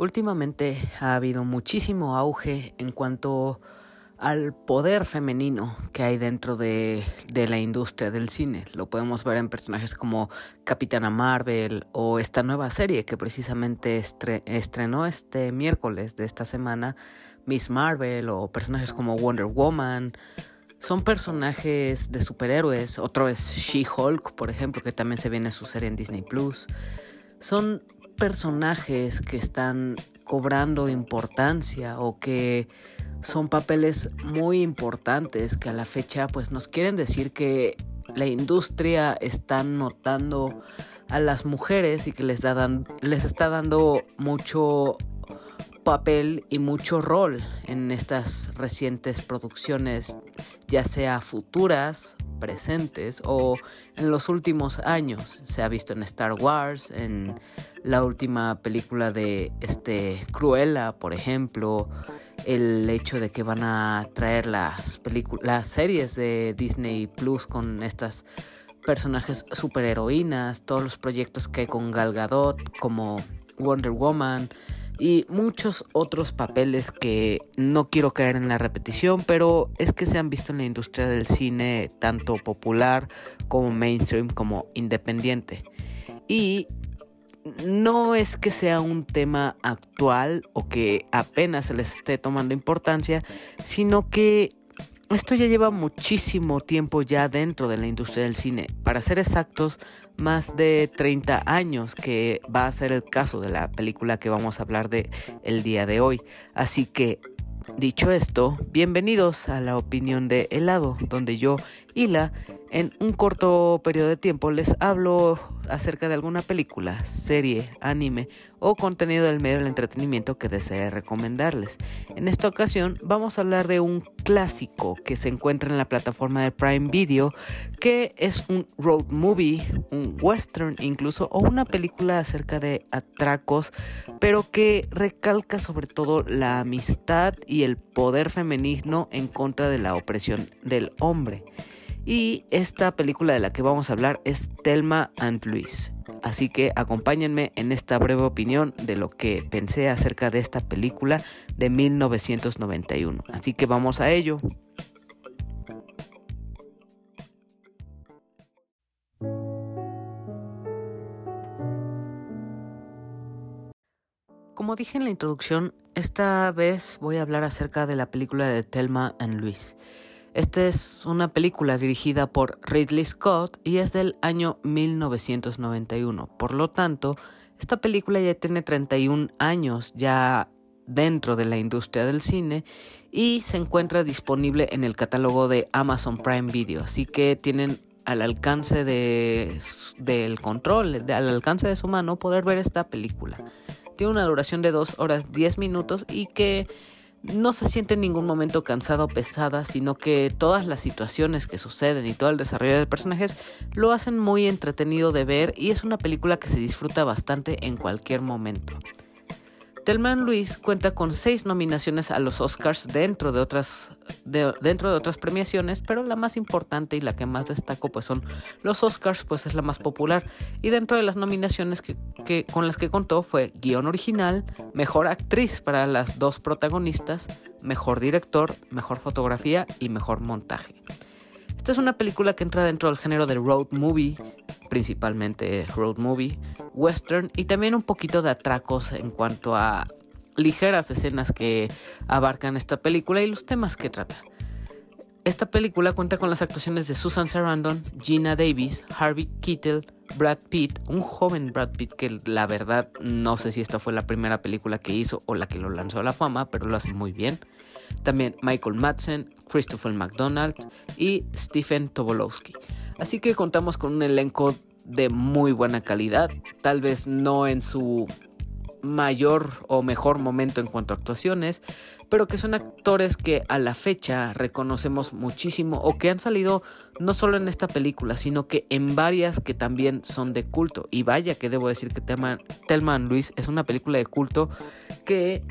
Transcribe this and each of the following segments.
Últimamente ha habido muchísimo auge en cuanto al poder femenino que hay dentro de, la industria del cine. Lo podemos ver en personajes como Capitana Marvel o esta nueva serie que precisamente estrenó este miércoles de esta semana, Miss Marvel o personajes como Wonder Woman. Son personajes de superhéroes. Otro es She-Hulk, por ejemplo, que también se viene su serie en Disney Plus. Son personajes que están cobrando importancia o que son papeles muy importantes que a la fecha pues nos quieren decir que la industria está notando a las mujeres y que les, les está dando mucho papel y mucho rol en estas recientes producciones, ya sea futuras presentes o en los últimos años. Se ha visto en Star Wars, en la última película de este Cruella, por ejemplo, el hecho de que van a traer las series de Disney Plus con estas personajes superheroínas, todos los proyectos que hay con Gal Gadot como Wonder Woman, y muchos otros papeles que no quiero caer en la repetición, pero es que se han visto en la industria del cine tanto popular como mainstream como independiente. Y no es que sea un tema actual o que apenas se les esté tomando importancia, sino que esto ya lleva muchísimo tiempo ya dentro de la industria del cine. Para ser exactos, más de 30 años, que va a ser el caso de la película que vamos a hablar de el día de hoy. Así que Dicho esto, bienvenidos a la opinión de helado, donde yo, Hila, en un corto periodo de tiempo les hablo acerca de alguna película, serie, anime o contenido del medio del entretenimiento que desee recomendarles. En esta ocasión vamos a hablar de un clásico que se encuentra en la plataforma de Prime Video, que es un road movie, un western incluso, o una película acerca de atracos, pero que recalca sobre todo la amistad y el poder femenino en contra de la opresión del hombre. Y esta película de la que vamos a hablar es Telma and Luis. Así que acompáñenme en esta breve opinión de lo que pensé acerca de esta película de 1991. Así que vamos a ello. Como dije en la introducción, esta vez voy a hablar acerca de la película de Telma and Luis. Esta es una película dirigida por Ridley Scott y es del año 1991. Por lo tanto, esta película ya tiene 31 años ya dentro de la industria del cine y se encuentra disponible en el catálogo de Amazon Prime Video. Así que tienen al alcance de, del control, al alcance de su mano, poder ver esta película. Tiene una duración de 2 horas 10 minutos y que no se siente en ningún momento cansada o pesada, sino que todas las situaciones que suceden y todo el desarrollo de personajes lo hacen muy entretenido de ver y es una película que se disfruta bastante en cualquier momento. Telman Luis cuenta con seis nominaciones a los Oscars dentro de otras dentro de otras premiaciones, pero la más importante y la que más destaco pues son los Oscars, pues es la más popular y dentro de las nominaciones que, con las que contó fue guion original, mejor actriz para las dos protagonistas, mejor director, mejor fotografía y mejor montaje. Esta es una película que entra dentro del género de road movie, principalmente road movie, western y también un poquito de atracos en cuanto a ligeras escenas que abarcan esta película y los temas que trata. Esta película cuenta con las actuaciones de Susan Sarandon, Gina Davis, Harvey Keitel, Brad Pitt, un joven Brad Pitt que la verdad no sé si esta fue la primera película que hizo o la que lo lanzó a la fama, pero lo hace muy bien. También Michael Madsen, Christopher McDonald y Stephen Tobolowsky. Así que contamos con un elenco de muy buena calidad, tal vez no en su mayor o mejor momento en cuanto a actuaciones, pero que son actores que a la fecha reconocemos muchísimo o que han salido no solo en esta película, sino que en varias que también son de culto. Y vaya que debo decir que Telman Luis es una película de culto que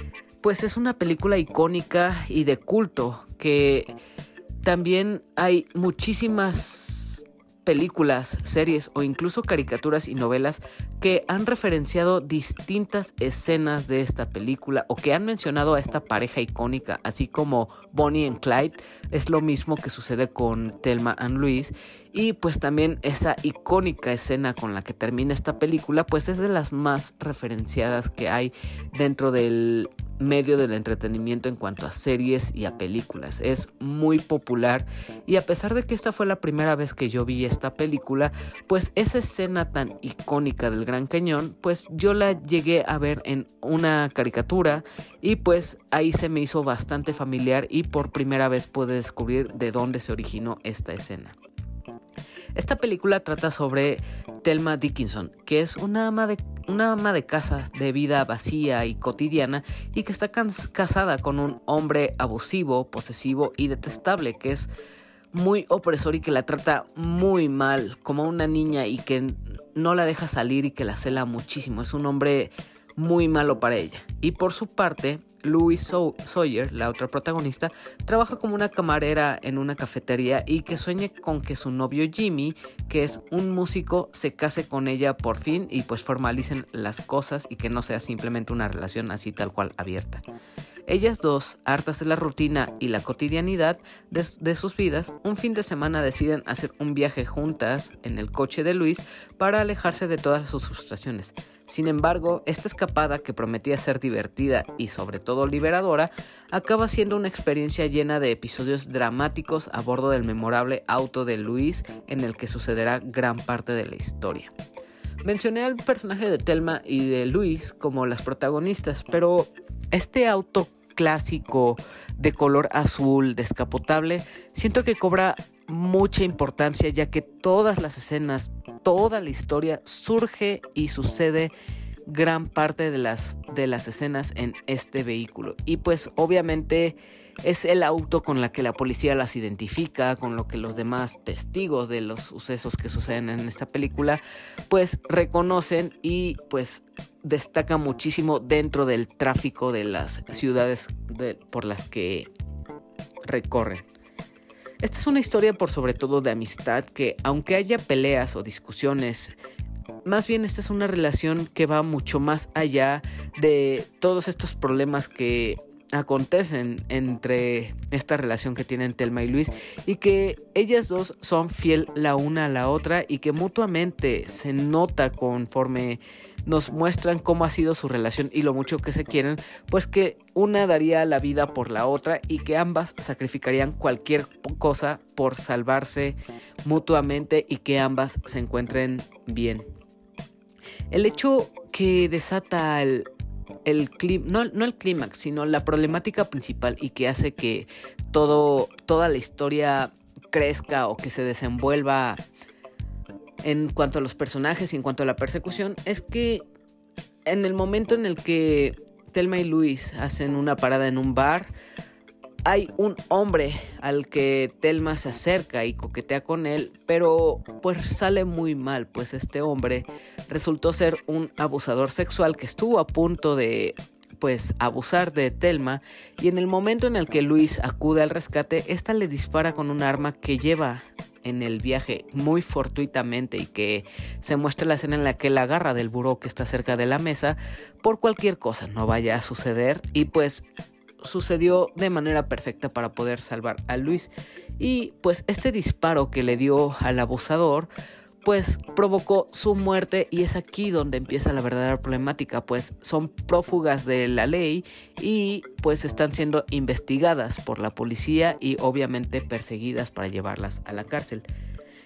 pues es una película icónica y de culto que también hay muchísimas películas, series o incluso caricaturas y novelas que han referenciado distintas escenas de esta película o que han mencionado a esta pareja icónica, así como Bonnie and Clyde, es lo mismo que sucede con Thelma and Louise. Y pues también esa icónica escena con la que termina esta película pues es de las más referenciadas que hay dentro del medio del entretenimiento en cuanto a series y a películas. Es muy popular y a pesar de que esta fue la primera vez que yo vi esta película, pues esa escena tan icónica del Gran Cañón, pues yo la llegué a ver en una caricatura y pues ahí se me hizo bastante familiar y por primera vez pude descubrir de dónde se originó esta escena. Esta película trata sobre Thelma Dickinson, que es una ama de, una ama de casa de vida vacía y cotidiana y que está casada con un hombre abusivo, posesivo y detestable, que es muy opresor y que la trata muy mal, como una niña y que no la deja salir y que la cela muchísimo. Es un hombre muy malo para ella. Y por su parte, Louis Sawyer, la otra protagonista, trabaja como una camarera en una cafetería y que sueña con que su novio Jimmy, que es un músico, se case con ella por fin y pues formalicen las cosas y que no sea simplemente una relación así tal cual abierta. Ellas dos, hartas de la rutina y la cotidianidad de, sus vidas, un fin de semana deciden hacer un viaje juntas en el coche de Luis para alejarse de todas sus frustraciones. Sin embargo, esta escapada que prometía ser divertida y sobre todo liberadora, acaba siendo una experiencia llena de episodios dramáticos a bordo del memorable auto de Luis en el que sucederá gran parte de la historia. Mencioné al personaje de Telma y de Luis como las protagonistas, pero este auto clásico de color azul descapotable, siento que cobra mucha importancia ya que todas las escenas, toda la historia surge y sucede gran parte de las, de las escenas en este vehículo. Y pues obviamente es el auto con la que la policía las identifica, con lo que los demás testigos de los sucesos que suceden en esta película, pues reconocen y pues destaca muchísimo dentro del tráfico de las ciudades por las que recorren. Esta es una historia por sobre todo de amistad que aunque haya peleas o discusiones, más bien esta es una relación que va mucho más allá de todos estos problemas que acontecen entre esta relación que tienen Telma y Luis y que ellas dos son fiel la una a la otra y que mutuamente se nota conforme nos muestran cómo ha sido su relación y lo mucho que se quieren, pues que una daría la vida por la otra y que ambas sacrificarían cualquier cosa por salvarse mutuamente y que ambas se encuentren bien. El hecho que desata el, el no, no el clímax, sino la problemática principal y que hace que todo, toda la historia crezca o que se desenvuelva en cuanto a los personajes y en cuanto a la persecución es que en el momento en el que Telma y Luis hacen una parada en un bar, hay un hombre al que Telma se acerca y coquetea con él, pero pues sale muy mal, pues este hombre resultó ser un abusador sexual que estuvo a punto de pues abusar de Telma y en el momento en el que Luis acude al rescate, esta le dispara con un arma que lleva en el viaje muy fortuitamente y que se muestra la escena en la que la agarra del buró que está cerca de la mesa por cualquier cosa no vaya a suceder y pues sucedió de manera perfecta para poder salvar a Luis. Y pues este disparo que le dio al abusador pues provocó su muerte y es aquí donde empieza la verdadera problemática, pues son prófugas de la ley y pues están siendo investigadas por la policía y obviamente perseguidas para llevarlas a la cárcel.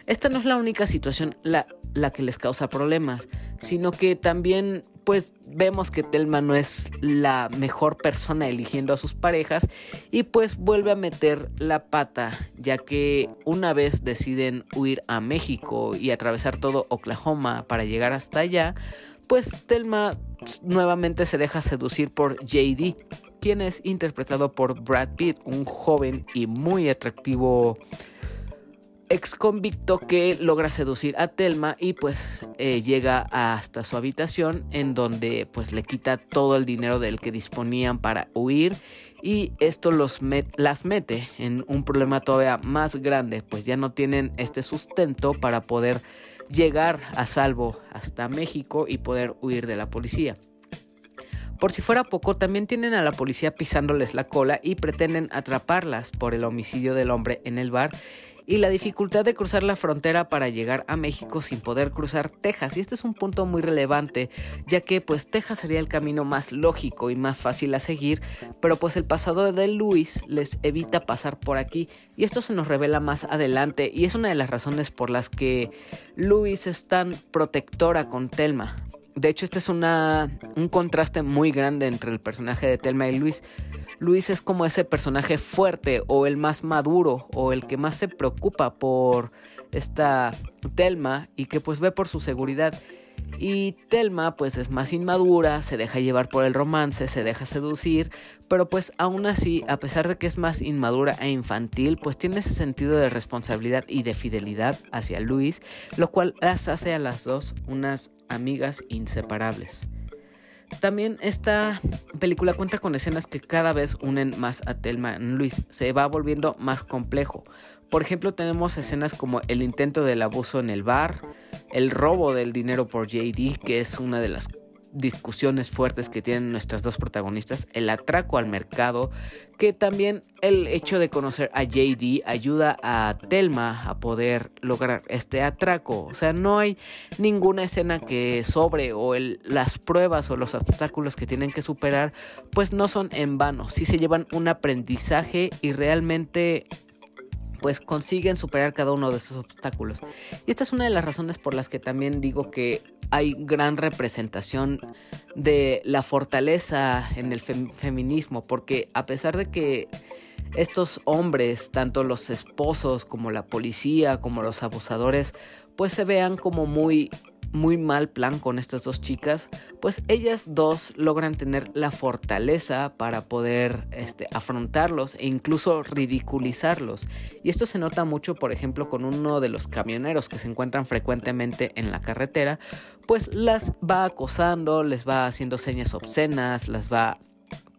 Esta no es la única situación la, la que les causa problemas, sino que también pues vemos que Telma no es la mejor persona eligiendo a sus parejas y pues vuelve a meter la pata ya que una vez deciden huir a México y atravesar todo Oklahoma para llegar hasta allá, pues Telma nuevamente se deja seducir por JD, quien es interpretado por Brad Pitt, un joven y muy atractivo ex convicto que logra seducir a Telma y pues eh, llega hasta su habitación en donde pues le quita todo el dinero del que disponían para huir y esto los las mete en un problema todavía más grande, pues ya no tienen este sustento para poder llegar a salvo hasta México y poder huir de la policía. Por si fuera poco, también tienen a la policía pisándoles la cola y pretenden atraparlas por el homicidio del hombre en el bar y la dificultad de cruzar la frontera para llegar a México sin poder cruzar Texas. Y este es un punto muy relevante, ya que pues Texas sería el camino más lógico y más fácil a seguir, pero pues el pasado de Luis les evita pasar por aquí y esto se nos revela más adelante y es una de las razones por las que Luis es tan protectora con Telma. De hecho, este es una, un contraste muy grande entre el personaje de Telma y Luis. Luis es como ese personaje fuerte o el más maduro o el que más se preocupa por esta Telma y que pues ve por su seguridad. Y Telma pues es más inmadura, se deja llevar por el romance, se deja seducir, pero pues aún así, a pesar de que es más inmadura e infantil, pues tiene ese sentido de responsabilidad y de fidelidad hacia Luis, lo cual las hace a las dos unas amigas inseparables. También esta película cuenta con escenas que cada vez unen más a Telma y Luis. Se va volviendo más complejo. Por ejemplo, tenemos escenas como el intento del abuso en el bar, el robo del dinero por JD, que es una de las discusiones fuertes que tienen nuestras dos protagonistas, el atraco al mercado, que también el hecho de conocer a JD ayuda a Telma a poder lograr este atraco. O sea, no hay ninguna escena que sobre o las pruebas o los obstáculos que tienen que superar, pues no son en vano, si se llevan un aprendizaje y realmente pues consiguen superar cada uno de esos obstáculos. Y esta es una de las razones por las que también digo que hay gran representación de la fortaleza en el feminismo, porque a pesar de que estos hombres, tanto los esposos como la policía, como los abusadores, pues se vean como muy muy mal plan con estas dos chicas, pues ellas dos logran tener la fortaleza para poder este, afrontarlos e incluso ridiculizarlos. Y esto se nota mucho, por ejemplo, con uno de los camioneros que se encuentran frecuentemente en la carretera, pues las va acosando, les va haciendo señas obscenas, las va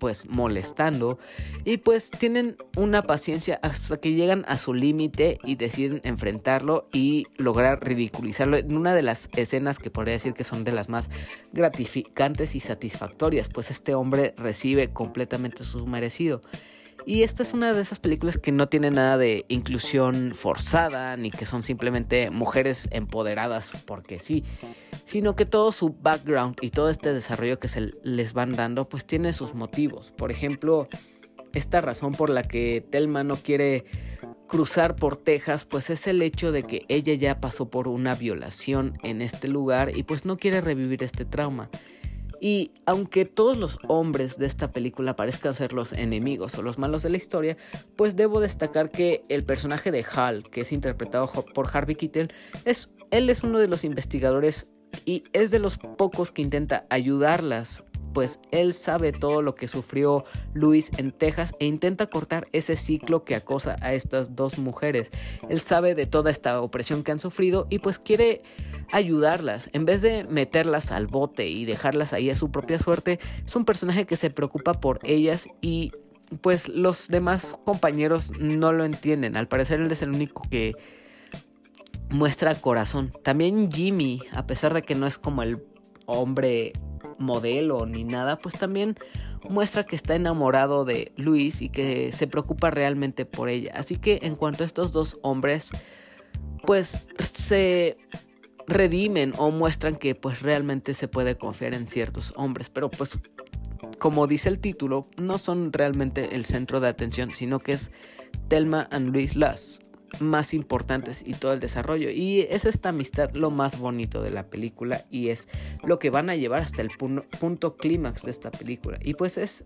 pues molestando y pues tienen una paciencia hasta que llegan a su límite y deciden enfrentarlo y lograr ridiculizarlo en una de las escenas que podría decir que son de las más gratificantes y satisfactorias pues este hombre recibe completamente su merecido. Y esta es una de esas películas que no tiene nada de inclusión forzada, ni que son simplemente mujeres empoderadas porque sí, sino que todo su background y todo este desarrollo que se les van dando, pues tiene sus motivos. Por ejemplo, esta razón por la que Telma no quiere cruzar por Texas, pues es el hecho de que ella ya pasó por una violación en este lugar y pues no quiere revivir este trauma. Y aunque todos los hombres de esta película parezcan ser los enemigos o los malos de la historia, pues debo destacar que el personaje de Hal, que es interpretado por Harvey Keitel, es, él es uno de los investigadores y es de los pocos que intenta ayudarlas pues él sabe todo lo que sufrió Luis en Texas e intenta cortar ese ciclo que acosa a estas dos mujeres. Él sabe de toda esta opresión que han sufrido y pues quiere ayudarlas. En vez de meterlas al bote y dejarlas ahí a su propia suerte, es un personaje que se preocupa por ellas y pues los demás compañeros no lo entienden. Al parecer él es el único que muestra corazón. También Jimmy, a pesar de que no es como el hombre modelo ni nada, pues también muestra que está enamorado de Luis y que se preocupa realmente por ella. Así que en cuanto a estos dos hombres, pues se redimen o muestran que pues realmente se puede confiar en ciertos hombres, pero pues como dice el título, no son realmente el centro de atención, sino que es Telma and Luis Luss más importantes y todo el desarrollo. Y es esta amistad lo más bonito de la película y es lo que van a llevar hasta el punto, clímax de esta película. Y pues es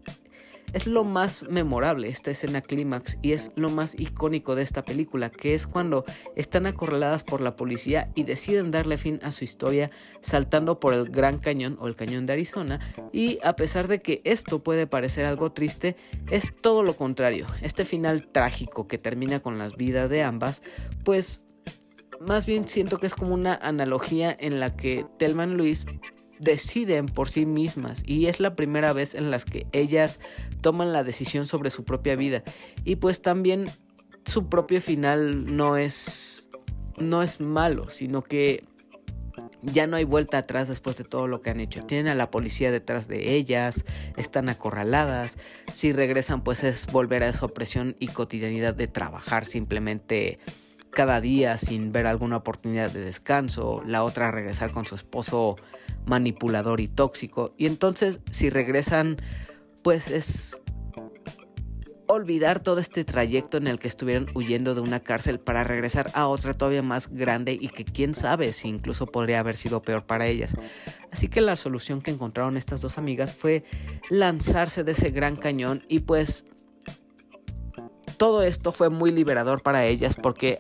es lo más memorable esta escena clímax y es lo más icónico de esta película, que es cuando están acorraladas por la policía y deciden darle fin a su historia saltando por el Gran Cañón o el Cañón de Arizona y a pesar de que esto puede parecer algo triste, es todo lo contrario. Este final trágico que termina con las vidas de ambas, pues más bien siento que es como una analogía en la que Telman Luis deciden por sí mismas y es la primera vez en las que ellas toman la decisión sobre su propia vida y pues también su propio final no es no es malo, sino que ya no hay vuelta atrás después de todo lo que han hecho. Tienen a la policía detrás de ellas, están acorraladas. Si regresan, pues es volver a esa opresión y cotidianidad de trabajar simplemente cada día sin ver alguna oportunidad de descanso. La otra regresar con su esposo manipulador y tóxico. Y entonces, si regresan, pues es olvidar todo este trayecto en el que estuvieron huyendo de una cárcel para regresar a otra todavía más grande y que quién sabe si incluso podría haber sido peor para ellas. Así que la solución que encontraron estas dos amigas fue lanzarse de ese gran cañón y pues todo esto fue muy liberador para ellas porque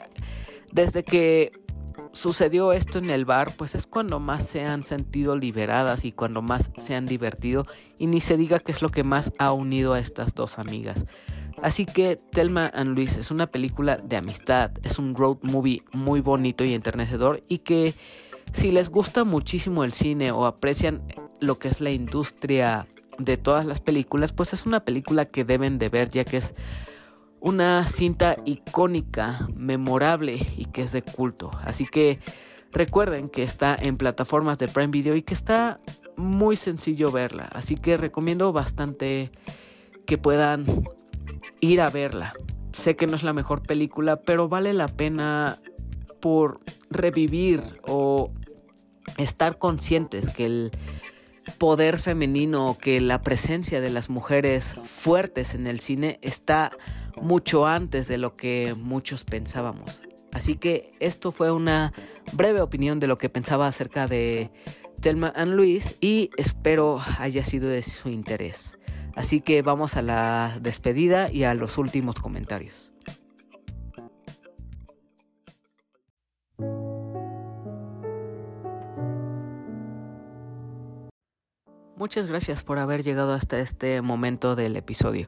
desde que sucedió esto en el bar, pues es cuando más se han sentido liberadas y cuando más se han divertido y ni se diga qué es lo que más ha unido a estas dos amigas. Así que Telma and Luis es una película de amistad, es un road movie muy bonito y enternecedor y que si les gusta muchísimo el cine o aprecian lo que es la industria de todas las películas, pues es una película que deben de ver ya que es una cinta icónica, memorable y que es de culto. Así que recuerden que está en plataformas de Prime Video y que está muy sencillo verla. Así que recomiendo bastante que puedan ir a verla. Sé que no es la mejor película, pero vale la pena por revivir o estar conscientes que el poder femenino, que la presencia de las mujeres fuertes en el cine está mucho antes de lo que muchos pensábamos. Así que esto fue una breve opinión de lo que pensaba acerca de Telma and Luis y espero haya sido de su interés. Así que vamos a la despedida y a los últimos comentarios. Muchas gracias por haber llegado hasta este momento del episodio.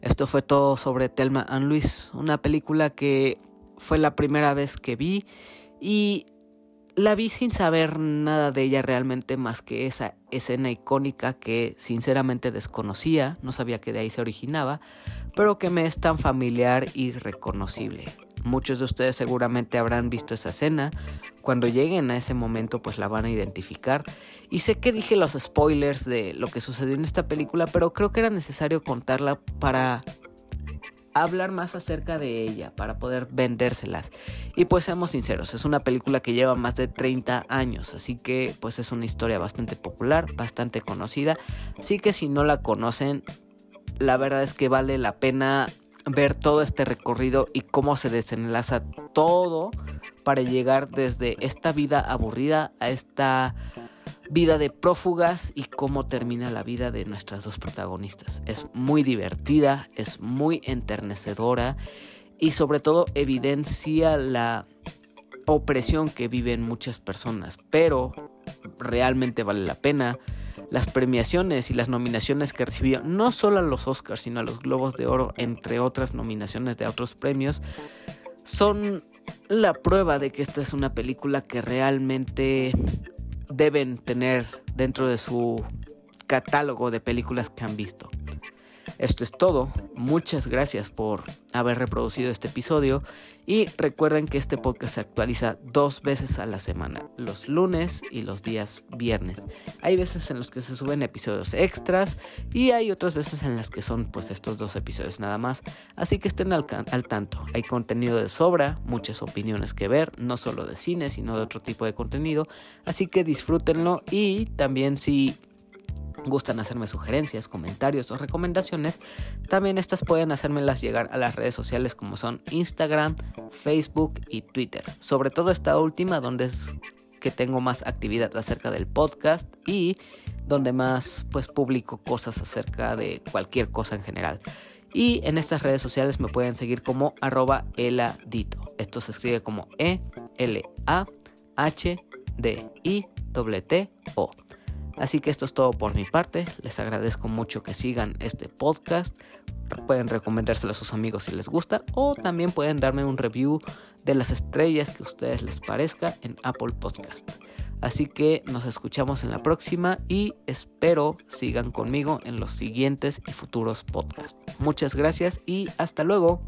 Esto fue todo sobre Telma and Luis, una película que fue la primera vez que vi y la vi sin saber nada de ella realmente más que esa escena icónica que sinceramente desconocía, no sabía que de ahí se originaba, pero que me es tan familiar y reconocible. Muchos de ustedes seguramente habrán visto esa escena. Cuando lleguen a ese momento pues la van a identificar. Y sé que dije los spoilers de lo que sucedió en esta película, pero creo que era necesario contarla para hablar más acerca de ella, para poder vendérselas. Y pues seamos sinceros, es una película que lleva más de 30 años, así que pues es una historia bastante popular, bastante conocida. Así que si no la conocen, la verdad es que vale la pena ver todo este recorrido y cómo se desenlaza todo para llegar desde esta vida aburrida a esta vida de prófugas y cómo termina la vida de nuestras dos protagonistas. Es muy divertida, es muy enternecedora y sobre todo evidencia la opresión que viven muchas personas, pero realmente vale la pena. Las premiaciones y las nominaciones que recibió, no solo a los Oscars, sino a los Globos de Oro, entre otras nominaciones de otros premios, son la prueba de que esta es una película que realmente deben tener dentro de su catálogo de películas que han visto. Esto es todo. Muchas gracias por haber reproducido este episodio y recuerden que este podcast se actualiza dos veces a la semana, los lunes y los días viernes. Hay veces en los que se suben episodios extras y hay otras veces en las que son pues estos dos episodios nada más. Así que estén al, al tanto. Hay contenido de sobra, muchas opiniones que ver, no solo de cine, sino de otro tipo de contenido. Así que disfrútenlo y también si gustan hacerme sugerencias, comentarios o recomendaciones, también estas pueden hacérmelas llegar a las redes sociales como son Instagram, Facebook y Twitter. Sobre todo esta última donde es que tengo más actividad acerca del podcast y donde más pues publico cosas acerca de cualquier cosa en general. Y en estas redes sociales me pueden seguir como arroba eladito. Esto se escribe como E L A H D I T T O. Así que esto es todo por mi parte. Les agradezco mucho que sigan este podcast. Pueden recomendárselo a sus amigos si les gusta o también pueden darme un review de las estrellas que a ustedes les parezca en Apple Podcast. Así que nos escuchamos en la próxima y espero sigan conmigo en los siguientes y futuros podcasts. Muchas gracias y hasta luego.